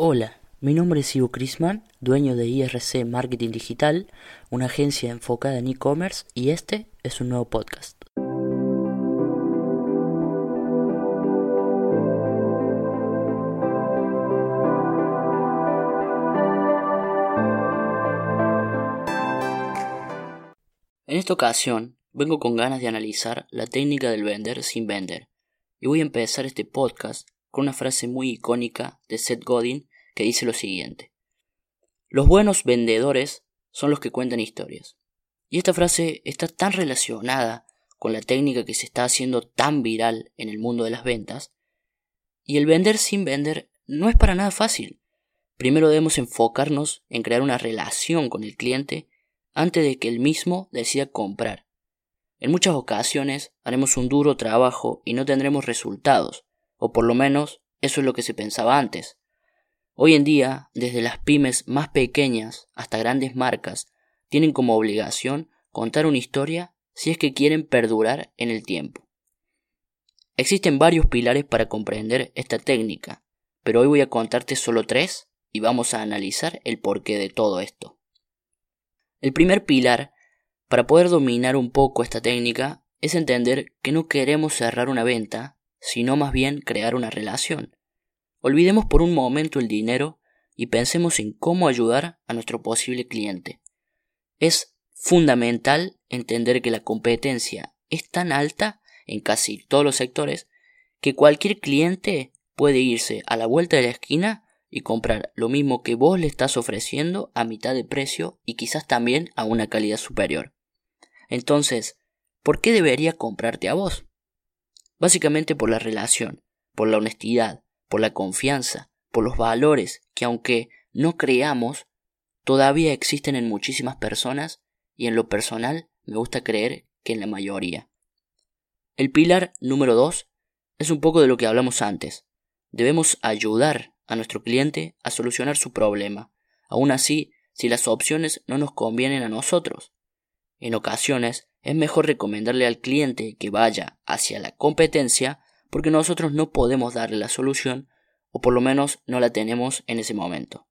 Hola, mi nombre es Ivo Crisman, dueño de IRC Marketing Digital, una agencia enfocada en e-commerce y este es un nuevo podcast. En esta ocasión vengo con ganas de analizar la técnica del vender sin vender y voy a empezar este podcast con una frase muy icónica de Seth Godin que dice lo siguiente. Los buenos vendedores son los que cuentan historias. Y esta frase está tan relacionada con la técnica que se está haciendo tan viral en el mundo de las ventas. Y el vender sin vender no es para nada fácil. Primero debemos enfocarnos en crear una relación con el cliente antes de que él mismo decida comprar. En muchas ocasiones haremos un duro trabajo y no tendremos resultados, o por lo menos eso es lo que se pensaba antes. Hoy en día, desde las pymes más pequeñas hasta grandes marcas, tienen como obligación contar una historia si es que quieren perdurar en el tiempo. Existen varios pilares para comprender esta técnica, pero hoy voy a contarte solo tres y vamos a analizar el porqué de todo esto. El primer pilar, para poder dominar un poco esta técnica, es entender que no queremos cerrar una venta sino más bien crear una relación. Olvidemos por un momento el dinero y pensemos en cómo ayudar a nuestro posible cliente. Es fundamental entender que la competencia es tan alta en casi todos los sectores que cualquier cliente puede irse a la vuelta de la esquina y comprar lo mismo que vos le estás ofreciendo a mitad de precio y quizás también a una calidad superior. Entonces, ¿por qué debería comprarte a vos? básicamente por la relación, por la honestidad, por la confianza, por los valores que aunque no creamos, todavía existen en muchísimas personas y en lo personal me gusta creer que en la mayoría. El pilar número dos es un poco de lo que hablamos antes. Debemos ayudar a nuestro cliente a solucionar su problema, aun así si las opciones no nos convienen a nosotros. En ocasiones es mejor recomendarle al cliente que vaya hacia la competencia porque nosotros no podemos darle la solución o por lo menos no la tenemos en ese momento.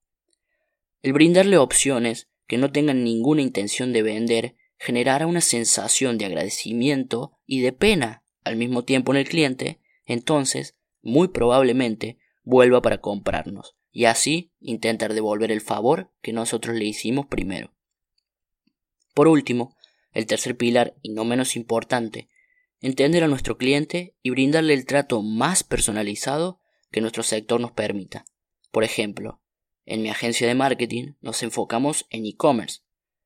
El brindarle opciones que no tengan ninguna intención de vender generará una sensación de agradecimiento y de pena al mismo tiempo en el cliente, entonces, muy probablemente, vuelva para comprarnos y así intentar devolver el favor que nosotros le hicimos primero. Por último, el tercer pilar, y no menos importante, entender a nuestro cliente y brindarle el trato más personalizado que nuestro sector nos permita. Por ejemplo, en mi agencia de marketing nos enfocamos en e-commerce.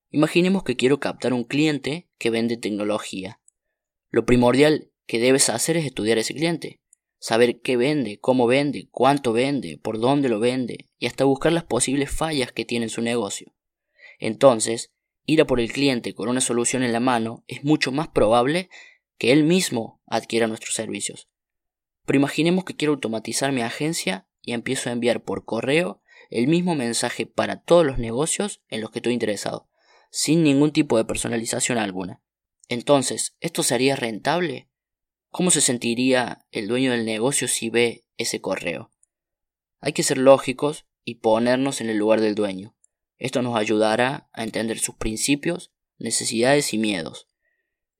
Imaginemos que quiero captar un cliente que vende tecnología. Lo primordial que debes hacer es estudiar a ese cliente, saber qué vende, cómo vende, cuánto vende, por dónde lo vende y hasta buscar las posibles fallas que tiene en su negocio. Entonces, ir a por el cliente con una solución en la mano, es mucho más probable que él mismo adquiera nuestros servicios. Pero imaginemos que quiero automatizar mi agencia y empiezo a enviar por correo el mismo mensaje para todos los negocios en los que estoy interesado, sin ningún tipo de personalización alguna. Entonces, ¿esto sería rentable? ¿Cómo se sentiría el dueño del negocio si ve ese correo? Hay que ser lógicos y ponernos en el lugar del dueño. Esto nos ayudará a entender sus principios, necesidades y miedos.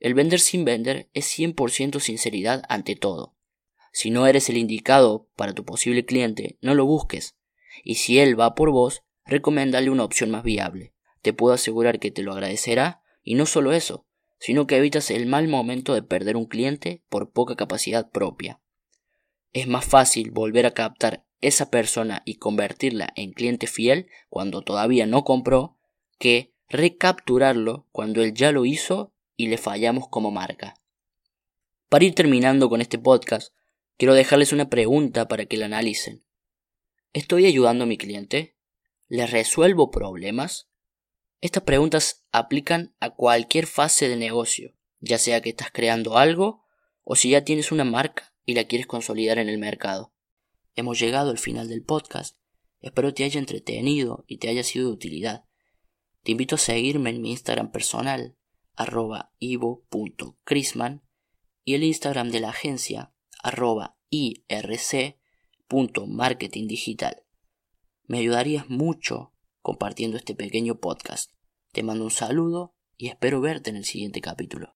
El vender sin vender es 100% sinceridad ante todo. Si no eres el indicado para tu posible cliente, no lo busques. Y si él va por vos, recoméndale una opción más viable. Te puedo asegurar que te lo agradecerá y no solo eso, sino que evitas el mal momento de perder un cliente por poca capacidad propia. Es más fácil volver a captar esa persona y convertirla en cliente fiel cuando todavía no compró que recapturarlo cuando él ya lo hizo y le fallamos como marca. Para ir terminando con este podcast, quiero dejarles una pregunta para que la analicen. ¿Estoy ayudando a mi cliente? ¿Le resuelvo problemas? Estas preguntas aplican a cualquier fase de negocio, ya sea que estás creando algo o si ya tienes una marca y la quieres consolidar en el mercado. Hemos llegado al final del podcast. Espero te haya entretenido y te haya sido de utilidad. Te invito a seguirme en mi Instagram personal, arroba ivo.crisman, y el Instagram de la agencia, arroba irc.marketingdigital. Me ayudarías mucho compartiendo este pequeño podcast. Te mando un saludo y espero verte en el siguiente capítulo.